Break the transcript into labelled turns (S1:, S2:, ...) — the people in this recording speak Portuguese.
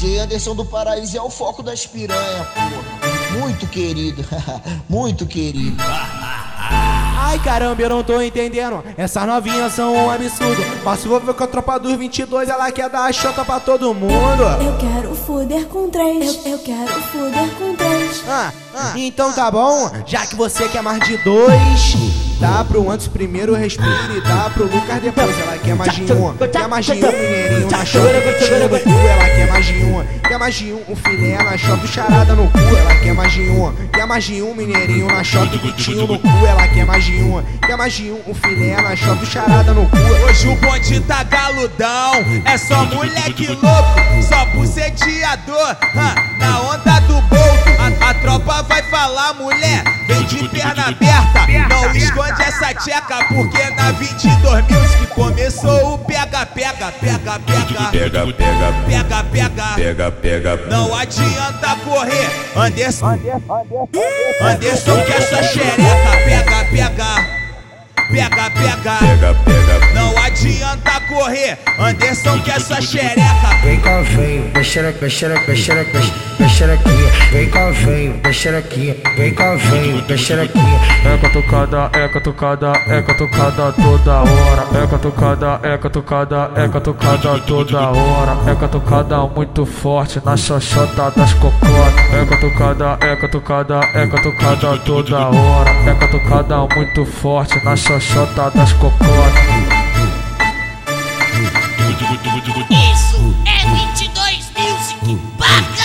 S1: DJ Anderson do Paraíso é o foco das piranha, porra. Muito querido, muito querido.
S2: Ai caramba, eu não tô entendendo. Essas novinhas são um absurdo. Mas se vou ver com a tropa dos 22, ela quer dar a chota pra todo mundo.
S3: Eu quero fuder com três. Eu, eu quero fuder com três.
S2: Ah, ah, então tá bom, já que você quer mais de dois. Dá pro antes primeiro respiro e dá pro Lucas depois. Ela mais de um, quer mais de um mineirinho na chota do cu. Ela quer mais de um, quer mais de um, um filé na chota charada no cu. Ela quer mais de um, quer mais de um mineirinho na chota do no cu. Ela quer mais de um, quer mais de um, um filé na chota charada no cu.
S4: Hoje o bonde tá galudão, é só moleque louco, só buceteador, na onda do bolso. A, a tropa vai falar, mulher, de perna aberta. Não esconde essa tcheca, porque na 22 que começou o pega, pega, pega, pega.
S5: Pega, pega,
S4: pega, pega.
S5: Pega, pega.
S4: Não adianta correr, Anderson. Anderson quer sua xereca. Pega, pega. Pega, pega.
S5: Pega, pega
S4: adianta correr, Anderson quer sua xereca.
S6: Vem cá, vem, deixa aqui, deixa aqui, deixa aqui. Vem cá, vem, deixa aqui, vem cá, vem, deixa aqui.
S7: É catucada, é catucada, é catucada toda hora. É catucada, é catucada, é catucada toda hora. É catucada muito forte na xoxota das cocotas. É catucada, é catucada, é catucada toda hora. É catucada muito forte na xoxota das cocotas.
S8: Isso é 22 Music Park!